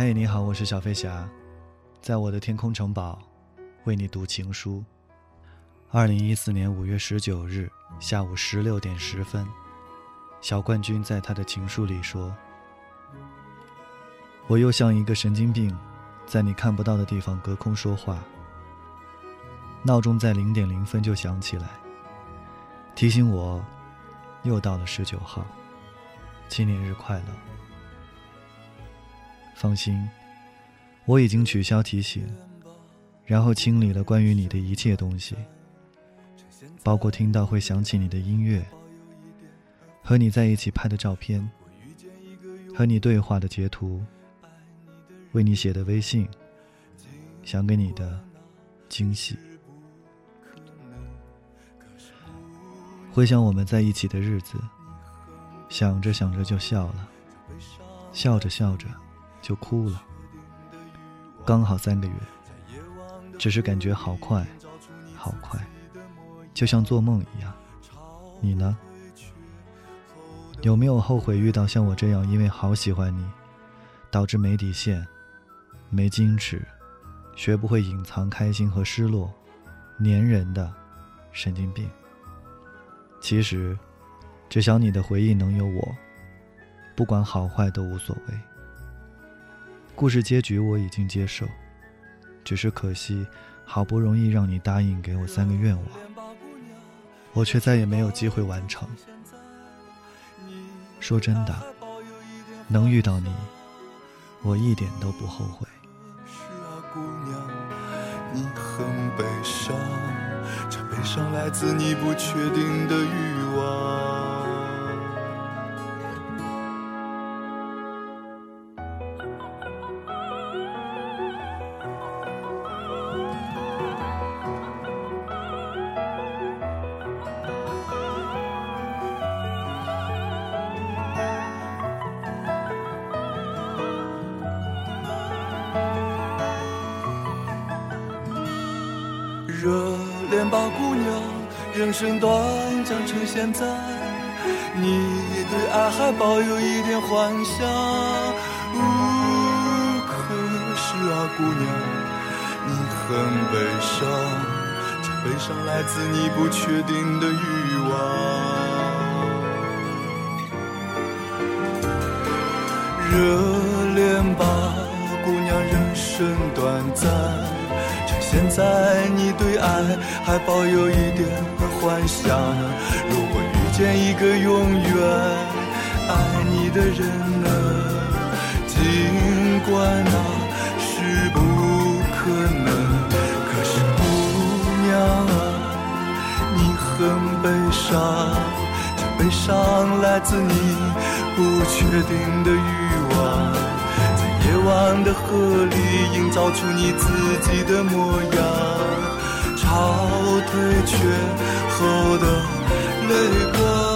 嗨，你好，我是小飞侠，在我的天空城堡，为你读情书。二零一四年五月十九日下午十六点十分，小冠军在他的情书里说：“我又像一个神经病，在你看不到的地方隔空说话。闹钟在零点零分就响起来，提醒我，又到了十九号，纪念日快乐。放心，我已经取消提醒，然后清理了关于你的一切东西。”包括听到会想起你的音乐，和你在一起拍的照片，和你对话的截图，为你写的微信，想给你的惊喜。回想我们在一起的日子，想着想着就笑了，笑着笑着就哭了。刚好三个月，只是感觉好快，好快。就像做梦一样，你呢？有没有后悔遇到像我这样因为好喜欢你，导致没底线、没矜持、学不会隐藏开心和失落、粘人的神经病？其实，只想你的回忆能有我，不管好坏都无所谓。故事结局我已经接受，只是可惜，好不容易让你答应给我三个愿望。我却再也没有机会完成。说真的，能遇到你，我一点都不后悔。是啊，姑娘，你很悲伤，这悲伤来自你不确定的欲望。热恋吧，姑娘，人生短暂，趁现在，你对爱还抱有一点幻想。可是啊，姑娘，你很悲伤，这悲伤来自你不确定的欲望。热恋吧，姑娘，人生短暂。现在你对爱还抱有一点幻想，如果遇见一个永远爱你的人呢？尽管那是不可能，可是姑娘啊，你很悲伤，这悲伤来自你不确定的欲望。夜晚的河里，营造出你自己的模样。潮退却后的泪光。